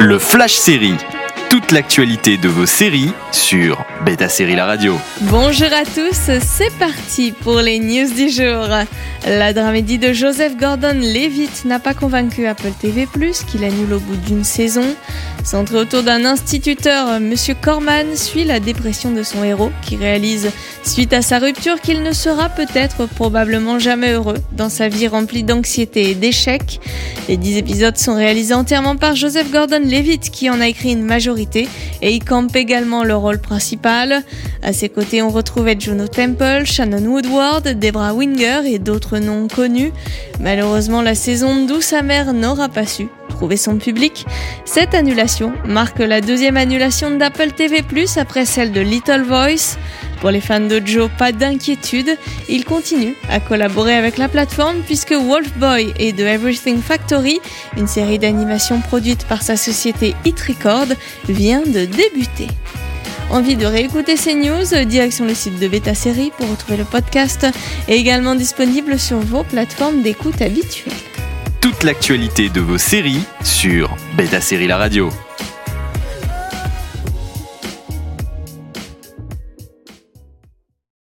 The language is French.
Le Flash Série. Toute l'actualité de vos séries sur Beta Série La Radio. Bonjour à tous, c'est parti pour les news du jour. La dramédie de Joseph Gordon-Levitt n'a pas convaincu Apple TV+, qu'il annule au bout d'une saison. Centré autour d'un instituteur, Monsieur Corman suit la dépression de son héros, qui réalise, suite à sa rupture, qu'il ne sera peut-être probablement jamais heureux dans sa vie remplie d'anxiété et d'échecs. Les dix épisodes sont réalisés entièrement par Joseph Gordon-Levitt, qui en a écrit une majorité, et il campe également le rôle principal. À ses côtés, on retrouve Juno Temple, Shannon Woodward, Debra Winger et d'autres noms connus. Malheureusement, la saison douce amère n'aura pas su trouver son public. Cette annulation marque la deuxième annulation d'Apple TV+, après celle de Little Voice. Pour les fans de Joe, pas d'inquiétude, il continue à collaborer avec la plateforme puisque Wolf Boy et The Everything Factory, une série d'animation produite par sa société Hit Record, vient de débuter. Envie de réécouter ces news? Direction le site de Beta Série pour retrouver le podcast et également disponible sur vos plateformes d'écoute habituelles Toute l'actualité de vos séries sur Beta Série La Radio.